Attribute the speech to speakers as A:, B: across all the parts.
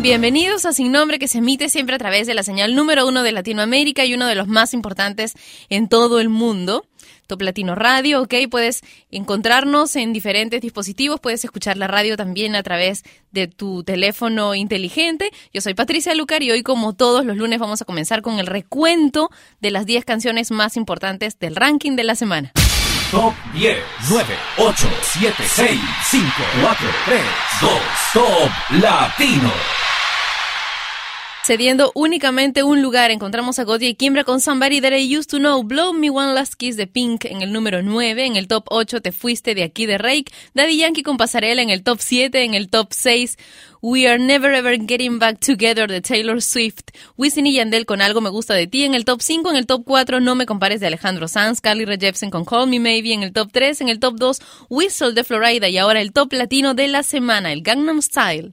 A: Bienvenidos a Sin Nombre que se emite siempre a través de la señal número uno de Latinoamérica y uno de los más importantes en todo el mundo. Top Latino Radio, ok, puedes encontrarnos en diferentes dispositivos, puedes escuchar la radio también a través de tu teléfono inteligente. Yo soy Patricia Lucar y hoy como todos los lunes vamos a comenzar con el recuento de las 10 canciones más importantes del ranking de la semana.
B: Top 10, 9, 8, 7, 6, 5, 4, 3, 2, Top Latino.
A: Cediendo únicamente un lugar, encontramos a Godia y Kimbra con Somebody That I Used to Know, Blow Me One Last Kiss de Pink en el número 9, en el top 8 Te Fuiste de aquí de Rake, Daddy Yankee con Pasarela en el top 7, en el top 6 We Are Never Ever Getting Back Together de Taylor Swift, Wisin y Yandel con Algo Me Gusta de Ti. En el top 5, en el top 4 No Me Compares de Alejandro Sanz, Carly Rae Jepsen con Call Me Maybe. En el top 3, en el top 2 Whistle de Florida. Y ahora el top latino de la semana, el Gangnam Style.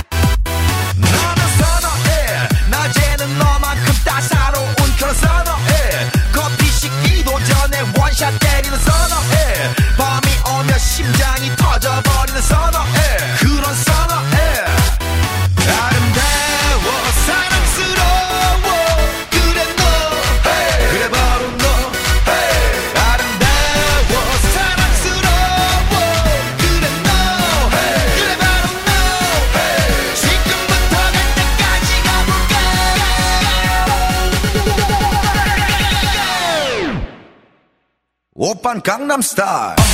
C: 오빤 강남스타일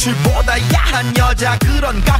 C: 눈치보다 야한 여자 그런가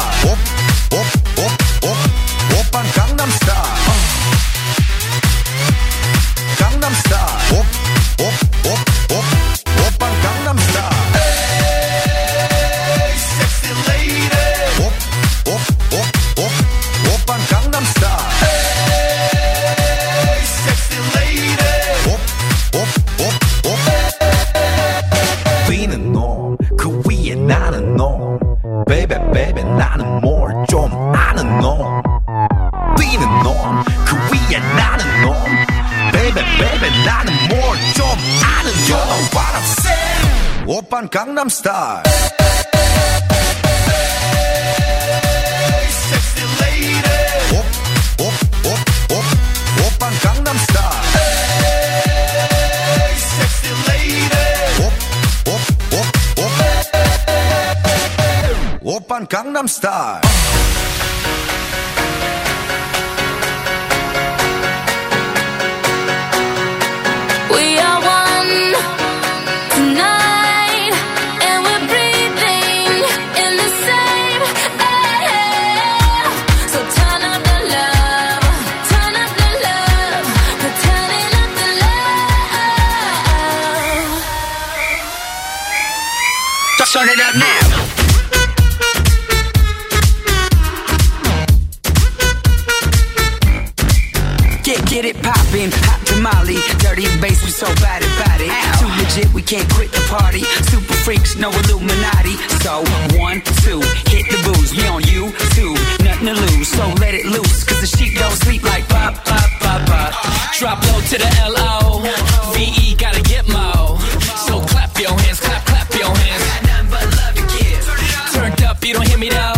C: Open Gangnam Style.
D: Just turn it up now. Get, get it poppin', hot tamale, dirty bass, we so bad about it. Too legit, we can't quit the party. Super freaks, no Illuminati. So, one, two, hit the booze. We on you, two, nothing to lose. So let it loose, cause the sheep don't sleep like pop, pop, pop, pop.
E: Drop low to the L-O. V-E gotta get mo. You don't hit me though.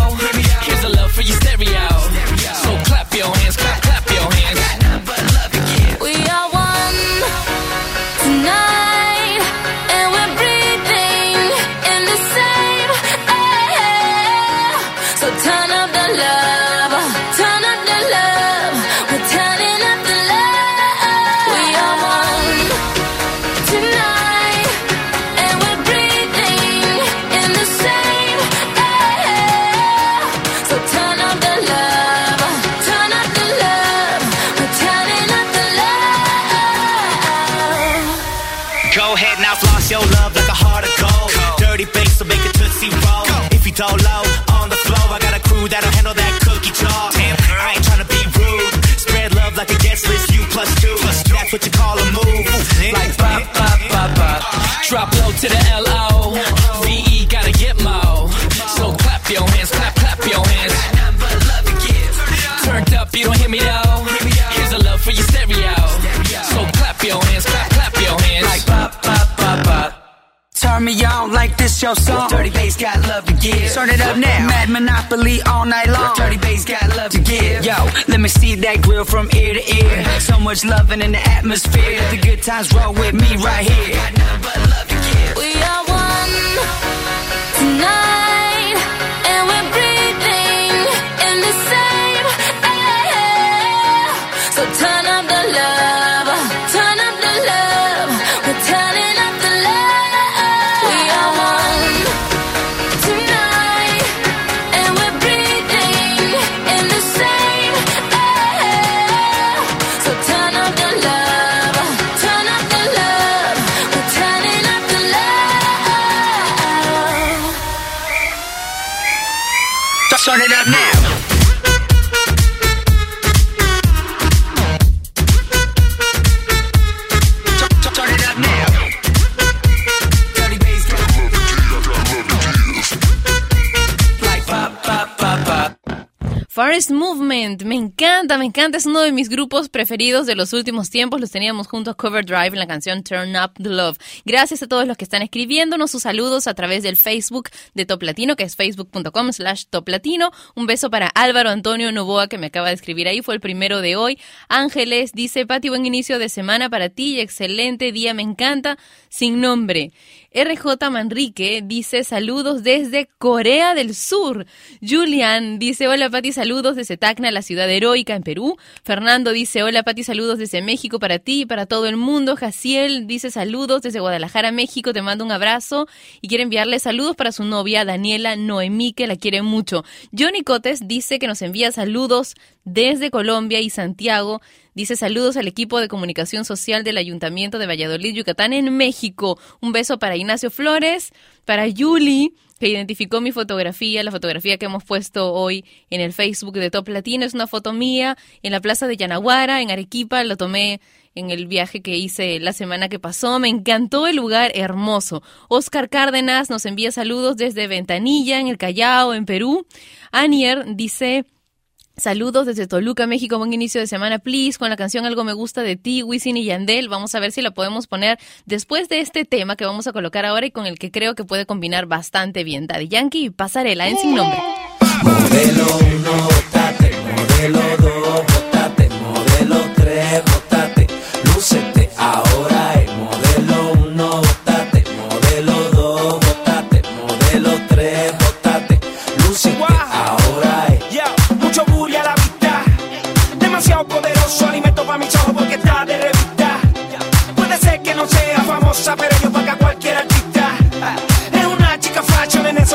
D: To
F: the
E: L-O. V-E gotta get mo. So clap your hands, clap, clap your hands.
D: Nothing but love to give.
E: Turned up, you don't hear me though. Here's a love for your stereo. So clap your hands, clap, clap your hands.
D: Like pop, pop, pop, pop. Turn me on like this your song. Dirty bass got love to give. Turn it up now. Mad Monopoly all night long. Dirty bass got love to give. Yo, let me see that grill from ear to ear. So much loving in the atmosphere. The good times roll with me right here. Got nothing but love
F: turn up the love,
D: Just turn it up now.
A: Forest Movement, me encanta, me encanta, es uno de mis grupos preferidos de los últimos tiempos, los teníamos junto a Cover Drive en la canción Turn Up the Love. Gracias a todos los que están escribiéndonos sus saludos a través del Facebook de Top Latino, que es facebook.com slash Top Latino. Un beso para Álvaro Antonio Novoa, que me acaba de escribir ahí, fue el primero de hoy. Ángeles dice, Pati, buen inicio de semana para ti, excelente día, me encanta, sin nombre. RJ Manrique dice saludos desde Corea del Sur. Julian dice hola Pati, saludos desde Tacna, la ciudad heroica en Perú. Fernando dice hola Pati, saludos desde México para ti y para todo el mundo. Jaciel dice saludos desde Guadalajara, México, te mando un abrazo y quiere enviarle saludos para su novia Daniela Noemí, que la quiere mucho. Johnny Cotes dice que nos envía saludos desde Colombia y Santiago. Dice saludos al equipo de comunicación social del Ayuntamiento de Valladolid, Yucatán, en México. Un beso para Ignacio Flores, para Yuli, que identificó mi fotografía, la fotografía que hemos puesto hoy en el Facebook de Top Latino. Es una foto mía en la plaza de Yanaguara, en Arequipa. Lo tomé en el viaje que hice la semana que pasó. Me encantó el lugar hermoso. Oscar Cárdenas nos envía saludos desde Ventanilla, en el Callao, en Perú. Anier dice... Saludos desde Toluca, México. Buen inicio de semana, please. Con la canción Algo me gusta de ti, Wisin y Yandel. Vamos a ver si la podemos poner después de este tema que vamos a colocar ahora y con el que creo que puede combinar bastante bien Daddy Yankee y Pasarela en sin nombre.
G: Modelo 1, modelo 2.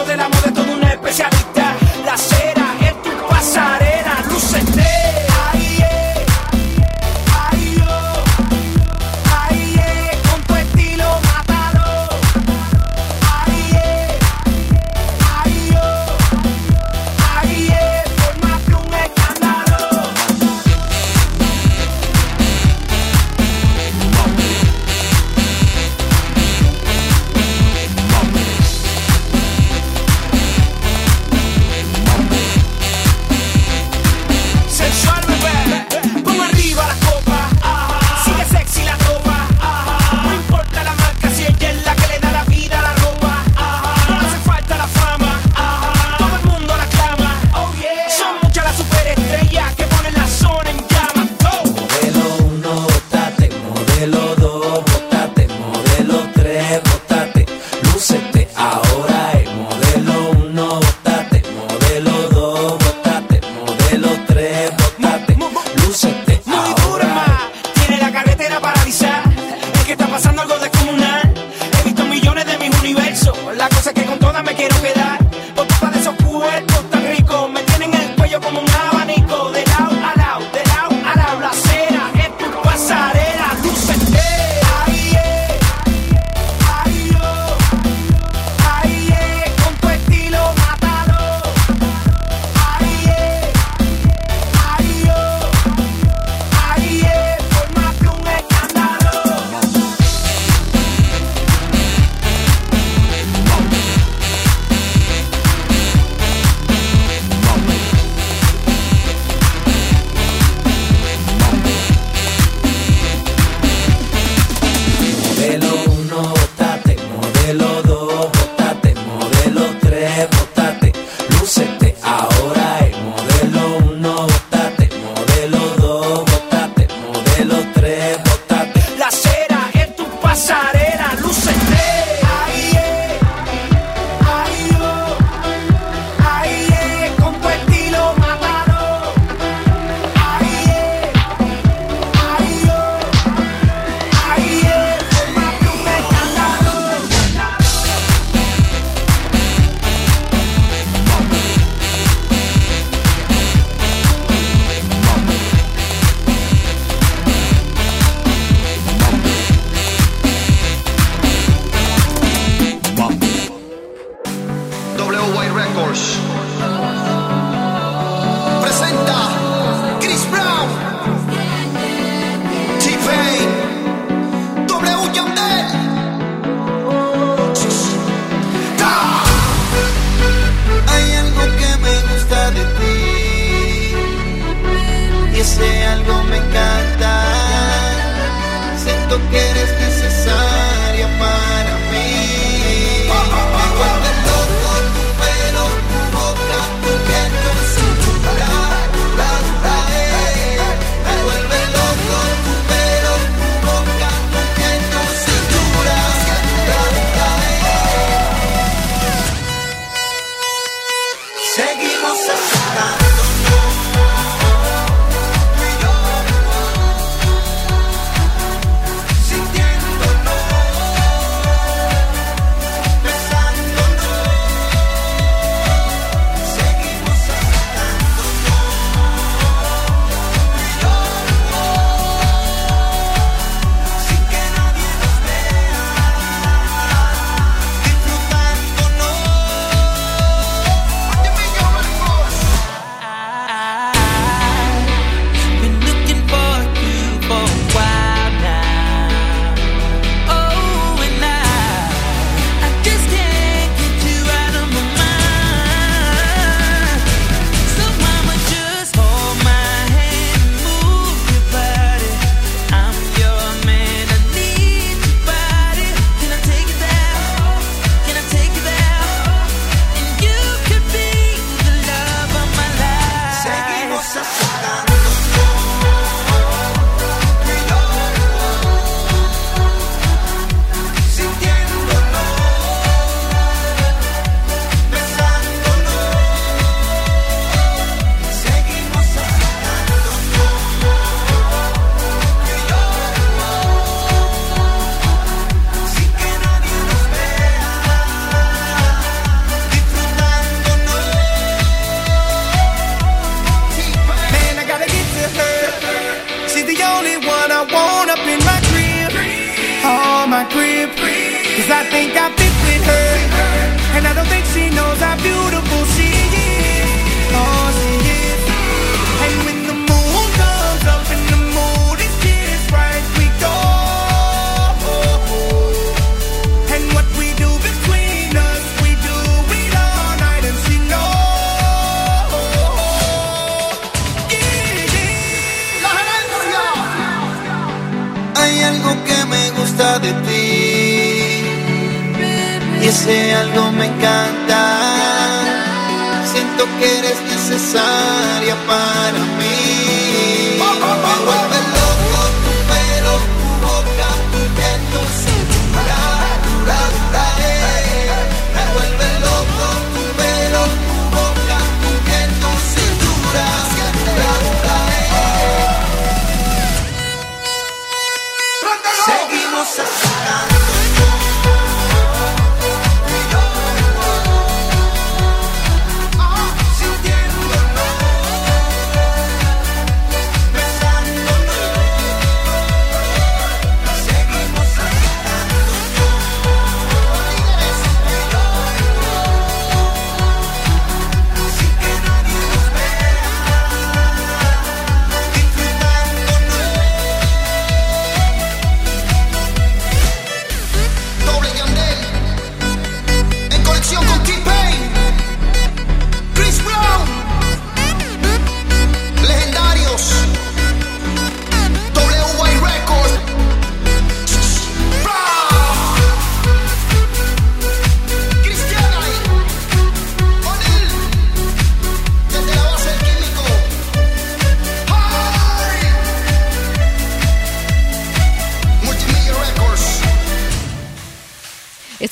H: del amor.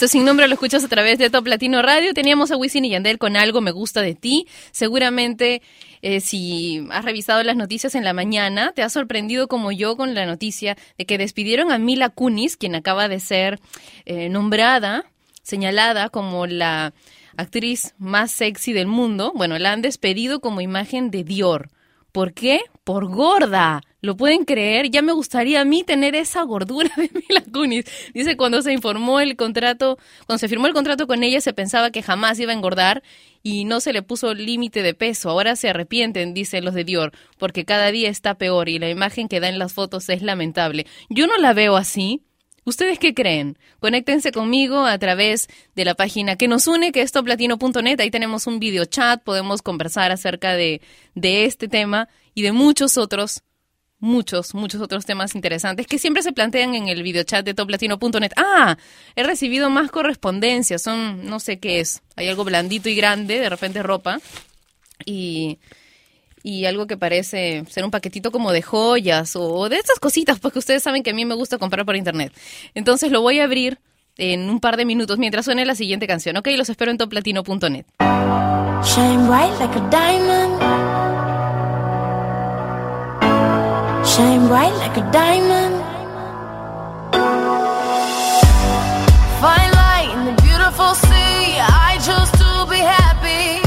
A: Sin nombre lo escuchas a través de Top Latino Radio. Teníamos a Wisin y Yandel con algo me gusta de ti. Seguramente eh, si has revisado las noticias en la mañana, te has sorprendido como yo con la noticia de que despidieron a Mila Kunis, quien acaba de ser eh, nombrada, señalada como la actriz más sexy del mundo. Bueno, la han despedido como imagen de Dior. ¿Por qué? Por gorda. ¿Lo pueden creer? Ya me gustaría a mí tener esa gordura de Mila Kunis. Dice cuando se informó el contrato, cuando se firmó el contrato con ella se pensaba que jamás iba a engordar y no se le puso límite de peso. Ahora se arrepienten, dicen los de Dior, porque cada día está peor y la imagen que da en las fotos es lamentable. Yo no la veo así. ¿Ustedes qué creen? Conéctense conmigo a través de la página que nos une, que es toplatino.net. Ahí tenemos un video chat, podemos conversar acerca de, de este tema y de muchos otros, muchos, muchos otros temas interesantes que siempre se plantean en el video chat de toplatino.net. Ah, he recibido más correspondencia, son, no sé qué es, hay algo blandito y grande, de repente ropa, y y algo que parece ser un paquetito como de joyas o de estas cositas, pues que ustedes saben que a mí me gusta comprar por internet. Entonces lo voy a abrir en un par de minutos mientras suene la siguiente canción. Ok, los espero en toplatino.net.
I: Shine bright like a diamond. Shine bright like a diamond. Fine light in the beautiful sea. I chose to be happy.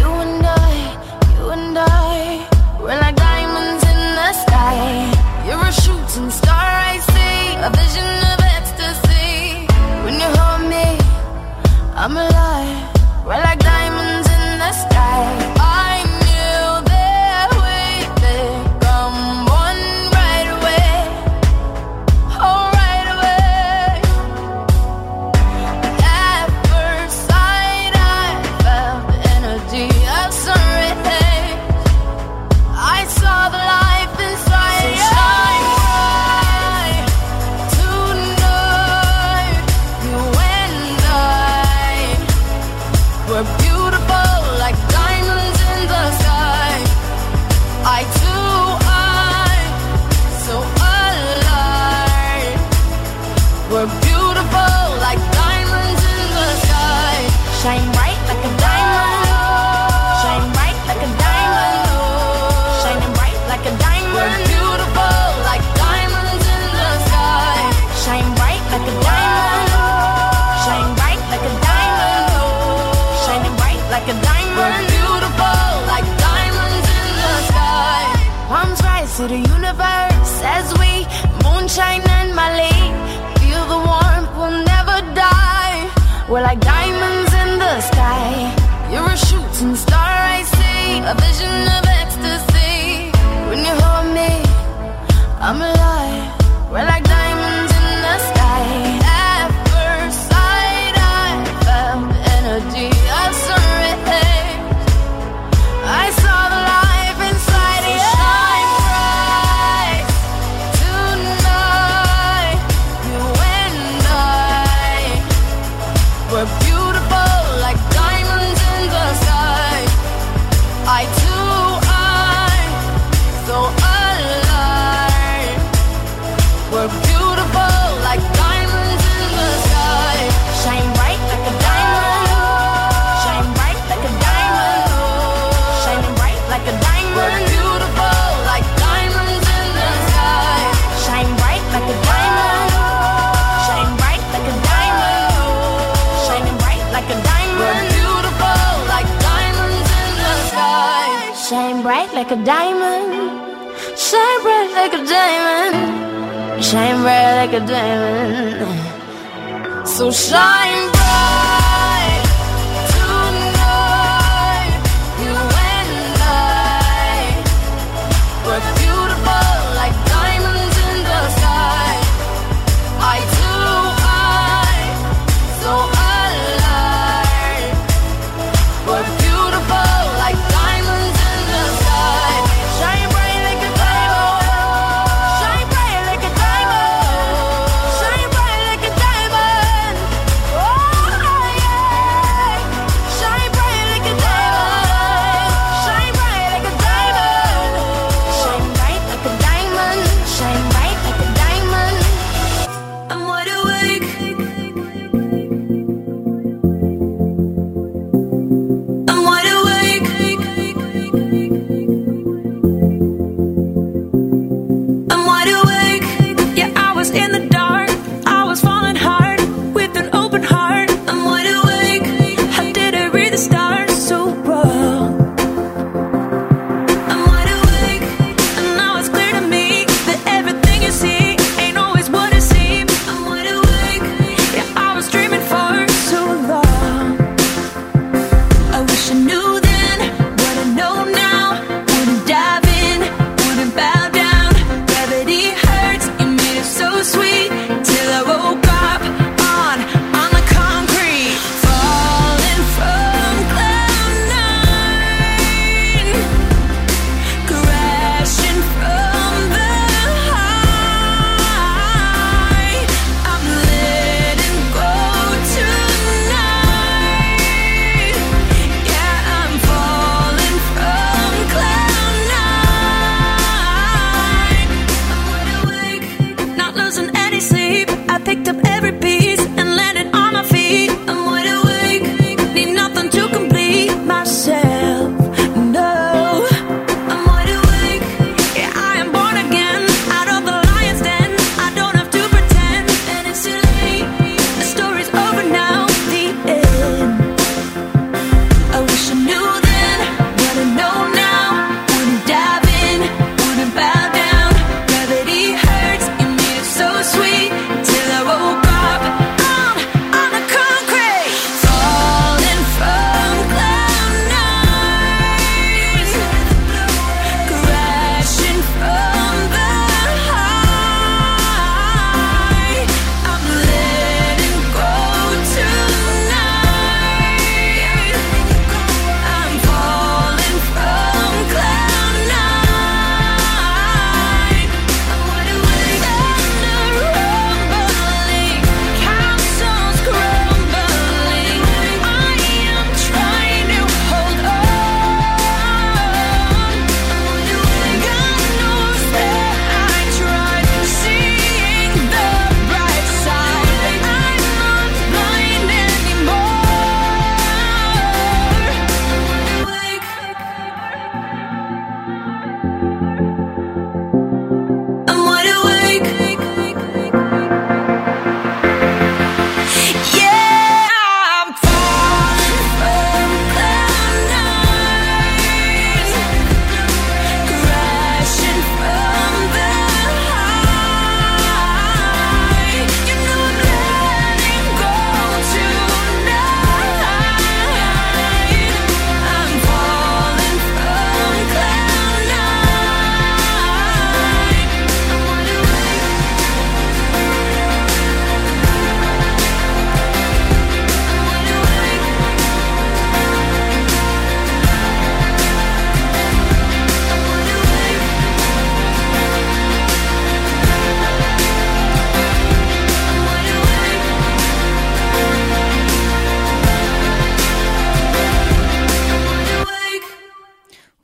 I: You and I, you and I, we're like diamonds in the sky. You're a shooting star I see, a vision of ecstasy. When you hold me, I'm alive. to the universe as we moonshine and Mali. Feel the warmth, we'll never die.
J: We're like diamonds in the sky. You're a shooting star, I see. A vision of ecstasy. When you hold me, I'm alive. We're like bright like a diamond. So shine.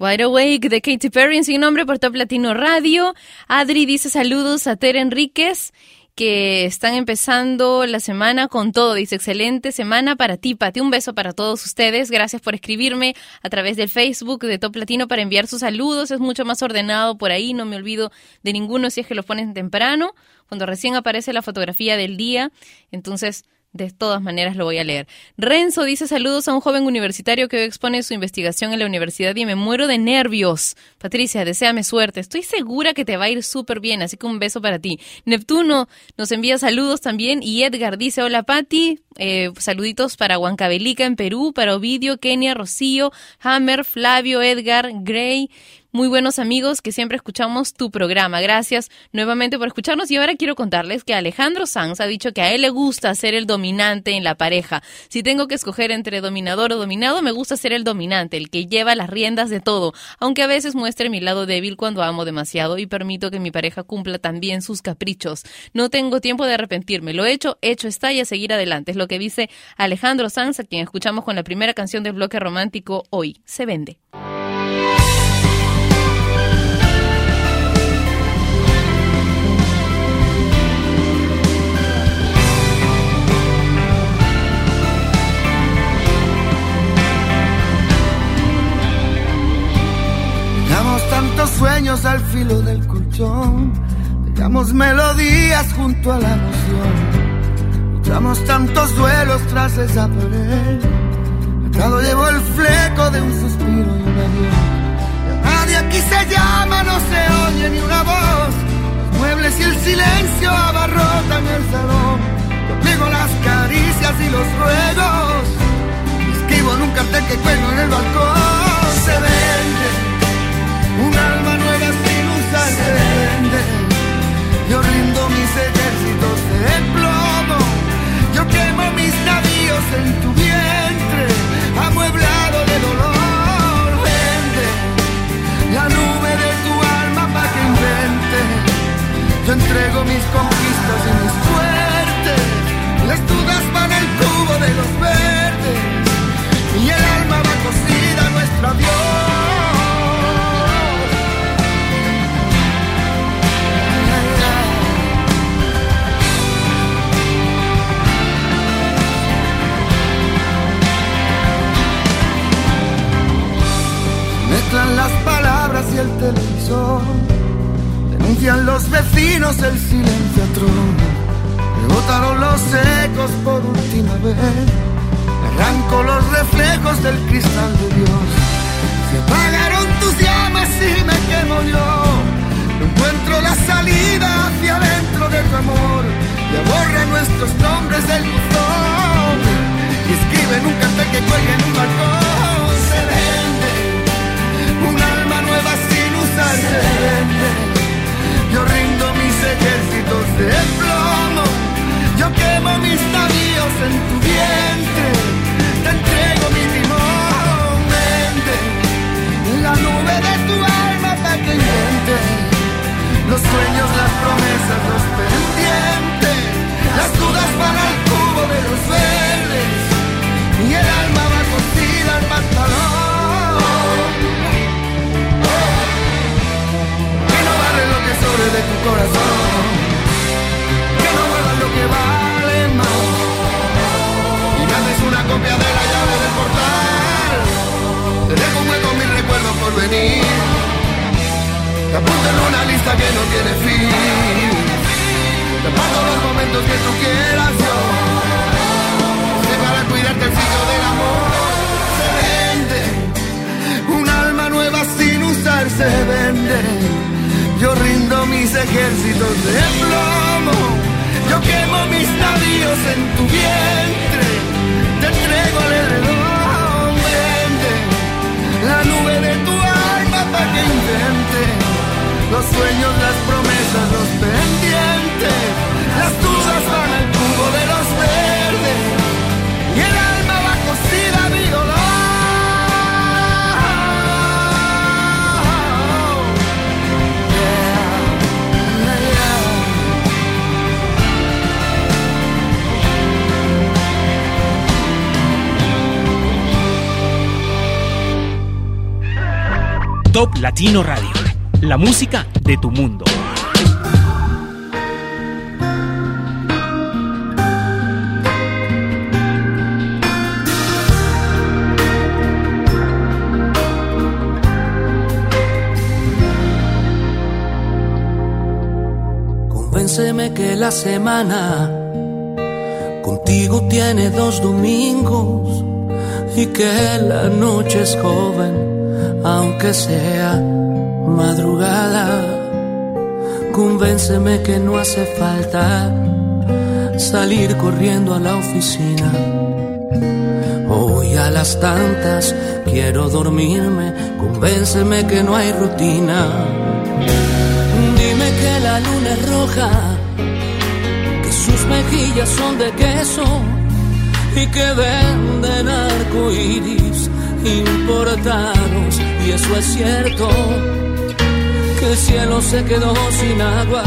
A: Wide Awake de Katy Perry en sin nombre por Top Latino Radio. Adri dice saludos a Tere Enríquez que están empezando la semana con todo. Dice, excelente semana para ti, Pati. Un beso para todos ustedes. Gracias por escribirme a través del Facebook de Top Latino para enviar sus saludos. Es mucho más ordenado por ahí. No me olvido de ninguno si es que lo ponen temprano, cuando recién aparece la fotografía del día. Entonces, de todas maneras lo voy a leer. Renzo dice saludos a un joven universitario que hoy expone su investigación en la universidad y me muero de nervios. Patricia, deséame suerte. Estoy segura que te va a ir súper bien, así que un beso para ti. Neptuno nos envía saludos también y Edgar dice hola Pati. Eh, saluditos para Huancavelica en Perú, para Ovidio, Kenia, Rocío, Hammer, Flavio, Edgar, Gray muy buenos amigos que siempre escuchamos tu programa. Gracias nuevamente por escucharnos y ahora quiero contarles que Alejandro Sanz ha dicho que a él le gusta ser el dominante en la pareja. Si tengo que escoger entre dominador o dominado, me gusta ser el dominante, el que lleva las riendas de todo, aunque a veces muestre mi lado débil cuando amo demasiado y permito que mi pareja cumpla también sus caprichos. No tengo tiempo de arrepentirme. Lo hecho, hecho está y a seguir adelante. Es lo que dice Alejandro Sanz, a quien escuchamos con la primera canción del bloque romántico Hoy se vende.
K: Al filo del colchón, dejamos melodías junto a la emoción, luchamos tantos duelos tras esa pared. Atado llevo el fleco de un suspiro y un adiós. Ya nadie aquí se llama, no se oye ni una voz. Los muebles y el silencio abarrotan el salón. Yo pliego las caricias y los ruegos. Escribo en un cartel que cuelgo en el balcón. Se vende un alma se. Yo rindo mis ejércitos de plomo. Yo quemo mis navíos en tu vientre, amueblado de dolor. Vende la nube de tu alma para que invente. Yo entrego mis conquistas y mis suertes. Las dudas van al cubo de los verdes. Y el alma va cocida a nuestro adiós. Mezclan las palabras y el televisor. Denuncian los vecinos el silencio atroz. Me botaron los ecos por última vez. Arranco los reflejos del cristal de Dios. Se apagaron tus llamas y me quemo yo. No encuentro la salida hacia adentro de tu amor. Y borra nuestros nombres del buzón. Y escribe en un cartel que cuelga en un balcón. Vende. Yo rindo mis ejércitos de plomo. Yo quemo mis navíos en tu vientre. Te entrego mi timón. La nube de tu alma para que invente. Los sueños, las promesas, los pendientes.
L: Latino Radio. La música de tu mundo.
G: Convénceme que la semana contigo tiene dos domingos y que la noche es joven, aunque sea madrugada. Convénceme que no hace falta salir corriendo a la oficina. Hoy a las tantas quiero dormirme, convénceme que no hay rutina. Dime que la luna es roja, que sus mejillas son de queso y que venden arcoíris importados. Y eso es cierto, que el cielo se quedó sin agua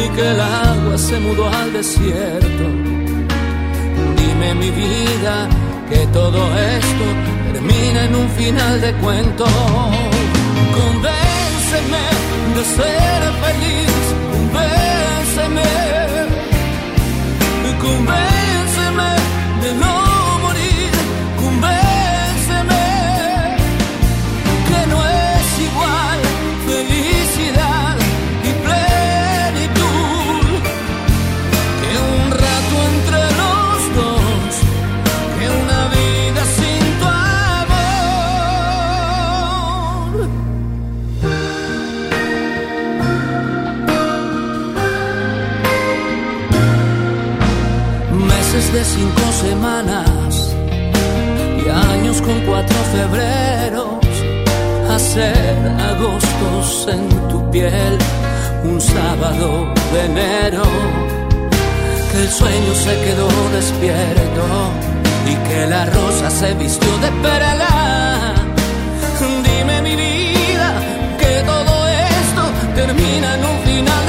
G: y que el agua se mudó al desierto. Dime mi vida que todo esto termina en un final de cuento. Convénceme de ser feliz, convénceme, convénceme semanas y años con cuatro febreros. Hacer agostos en tu piel, un sábado de enero. Que el sueño se quedó despierto y que la rosa se vistió de perla. Dime mi vida que todo esto termina en un final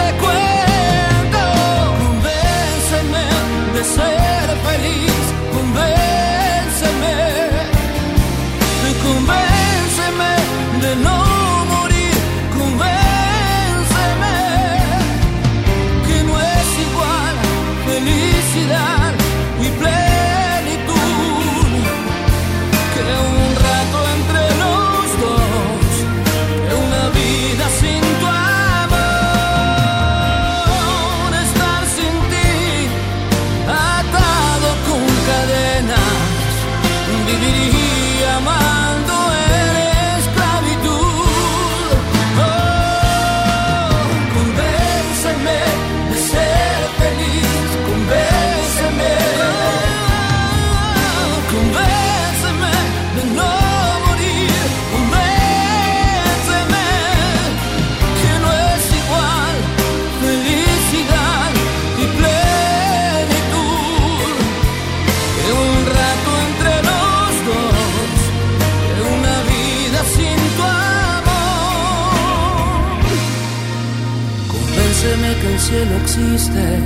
G: cielo existe.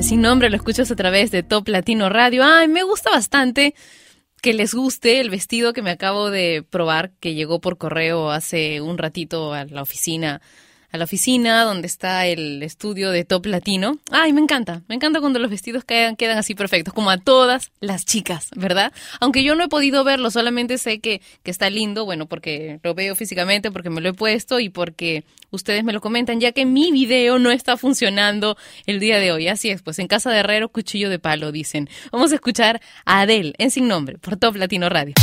A: Sin nombre lo escuchas a través de Top Latino Radio. Ay, me gusta bastante que les guste el vestido que me acabo de probar, que llegó por correo hace un ratito a la oficina, a la oficina donde está el estudio de Top Latino. Ay, me encanta, me encanta cuando los vestidos quedan, quedan así perfectos, como a todas las chicas, ¿verdad? Aunque yo no he podido verlo, solamente sé que, que está lindo, bueno, porque lo veo físicamente, porque me lo he puesto y porque ustedes me lo comentan, ya que mi video no está funcionando el día de hoy. Así es, pues en casa de herrero, cuchillo de palo, dicen. Vamos a escuchar a Adele en Sin Nombre por Top Latino Radio.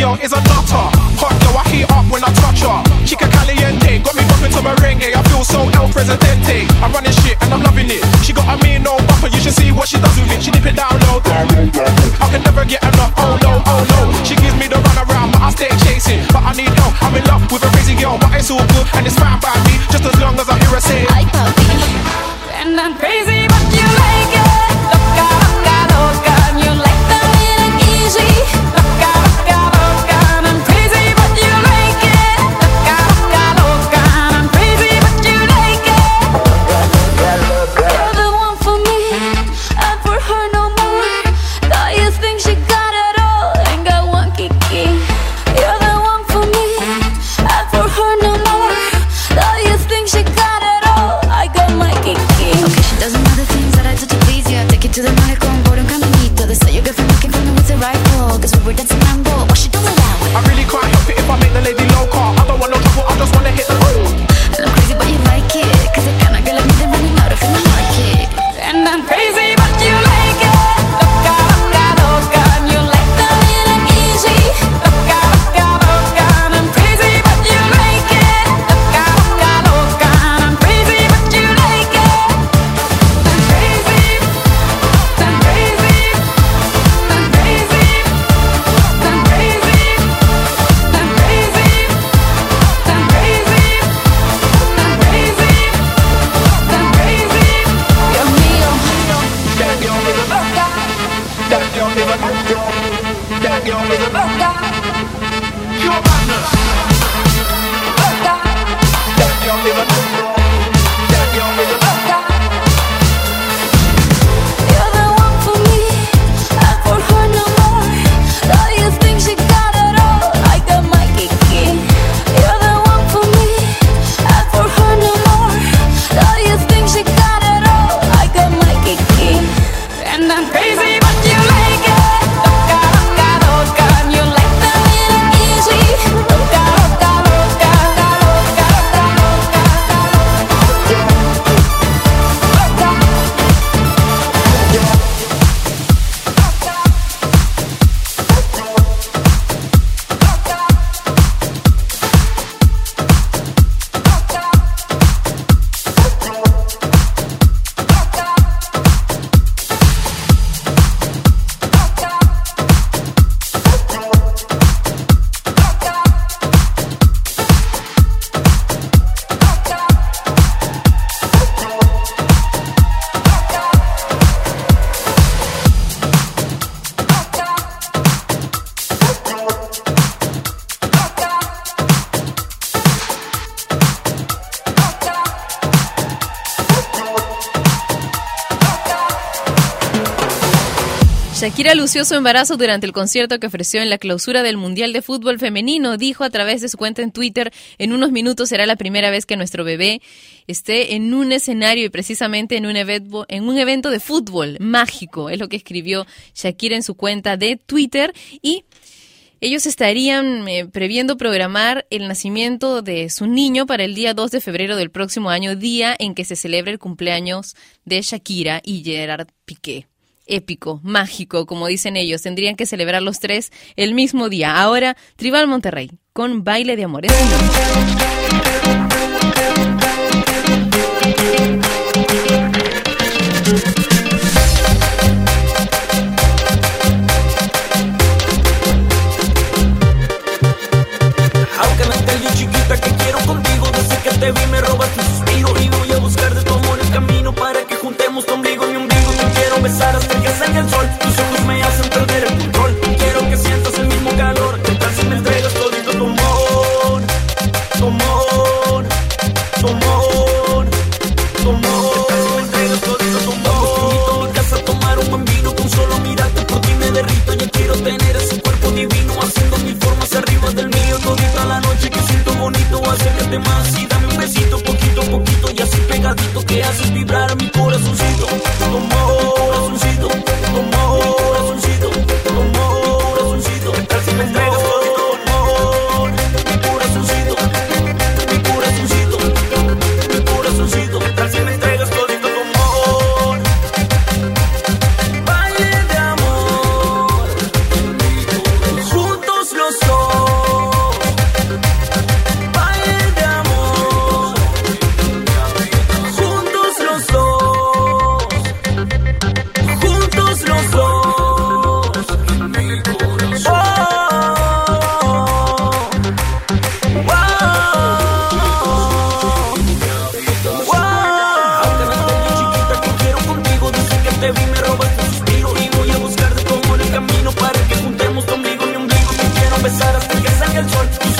M: girl
N: is a nutter.
O: Hot yo, I heat up when I touch her.
P: Chica caliente, got me bumping to merengue. I feel so El Presidente. I'm running shit and I'm loving it. She got a mean old bumper, you should see
Q: what she does with it. She dip it
O: down low. I
Q: can never get enough. Oh no, oh no. She gives me the
P: run around, but I stay chasing. But I need help. I'm in love with a crazy
O: girl,
P: but it's all good and it's fine by me. Just as long as I hear her say, I love you. And I'm crazy, but you like it.
A: Shakira lució su embarazo durante el concierto que ofreció en la clausura del Mundial de Fútbol Femenino. Dijo a través de su cuenta en Twitter, en unos minutos será la primera vez que nuestro bebé esté en un escenario y precisamente en un, evento, en un evento de fútbol mágico. Es lo que escribió Shakira en su cuenta de Twitter. Y ellos estarían eh, previendo programar el nacimiento de su niño para el día 2 de febrero del próximo año, día en que se celebra el cumpleaños de Shakira y Gerard Piqué épico, mágico, como dicen ellos. Tendrían que celebrar los tres el mismo día. Ahora, Tribal Monterrey, con baile de
R: amores. besar hasta que salga el sol.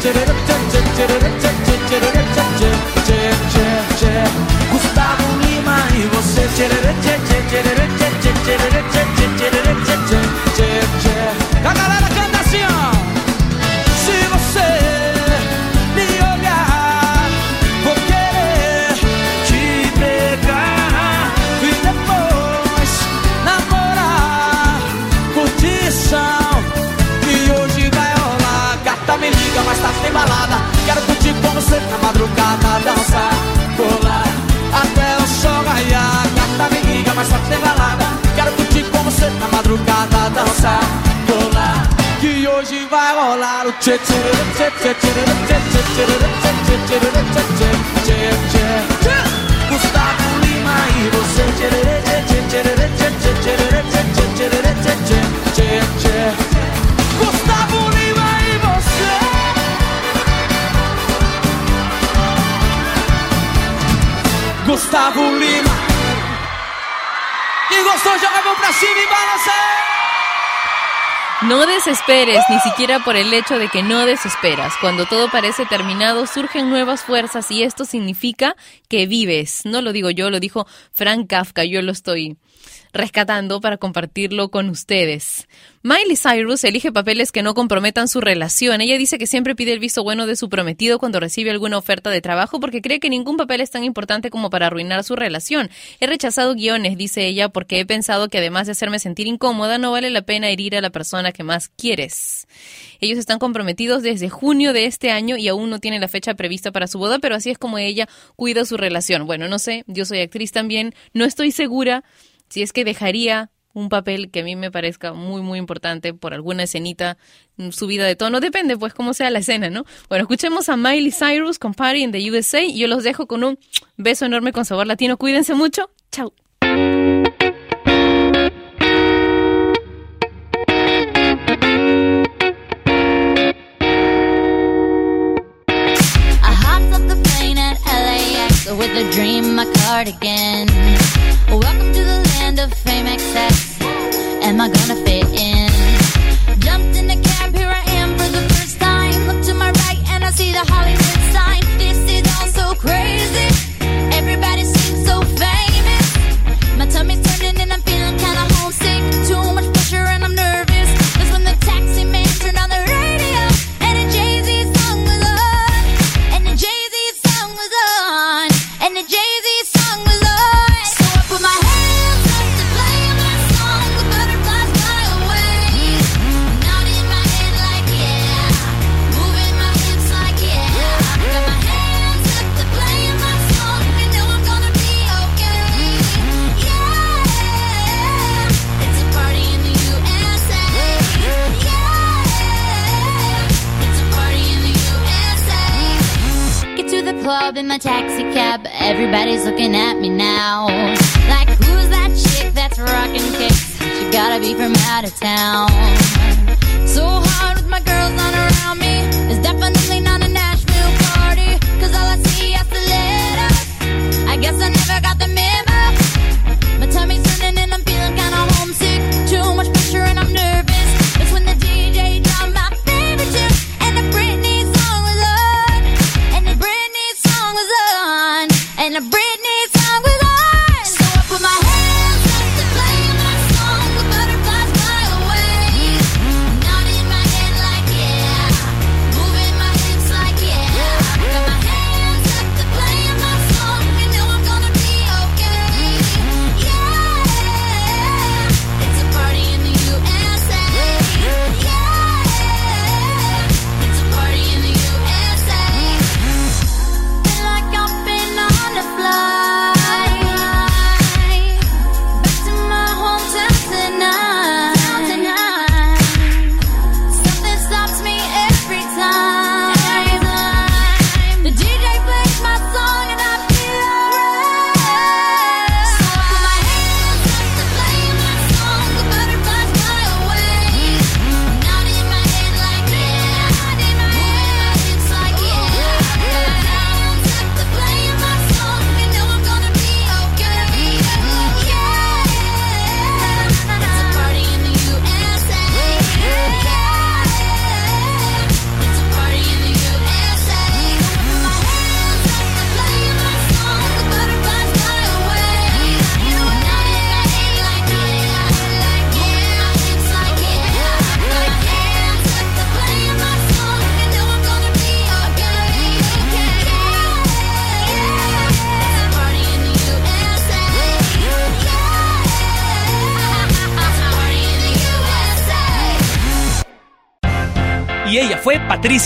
S: Did it chit chit chit chit chit chit chit
A: chit desesperes ni siquiera por el hecho de que no desesperas. Cuando todo parece terminado, surgen nuevas fuerzas y esto significa que vives. No lo digo yo, lo dijo Frank Kafka, yo lo estoy rescatando para compartirlo con ustedes. Miley Cyrus elige papeles que no comprometan su relación. Ella dice que siempre pide el visto bueno de su prometido cuando recibe alguna oferta de trabajo porque cree que ningún papel es tan importante como para arruinar su relación. He rechazado guiones, dice ella, porque he pensado que además de hacerme sentir incómoda, no vale la pena herir a la persona que más quieres. Ellos están comprometidos desde junio de este año y aún no tienen la fecha prevista para su boda, pero así es como ella cuida su relación. Bueno, no sé, yo soy actriz también, no estoy segura si es que dejaría un papel que a mí me parezca muy, muy importante por alguna escenita, mm, subida de tono, depende pues cómo sea la escena, ¿no? Bueno, escuchemos a Miley Cyrus con Party in the USA y yo los dejo con un beso enorme con sabor latino, cuídense mucho, chao.
J: With dream, my. not gonna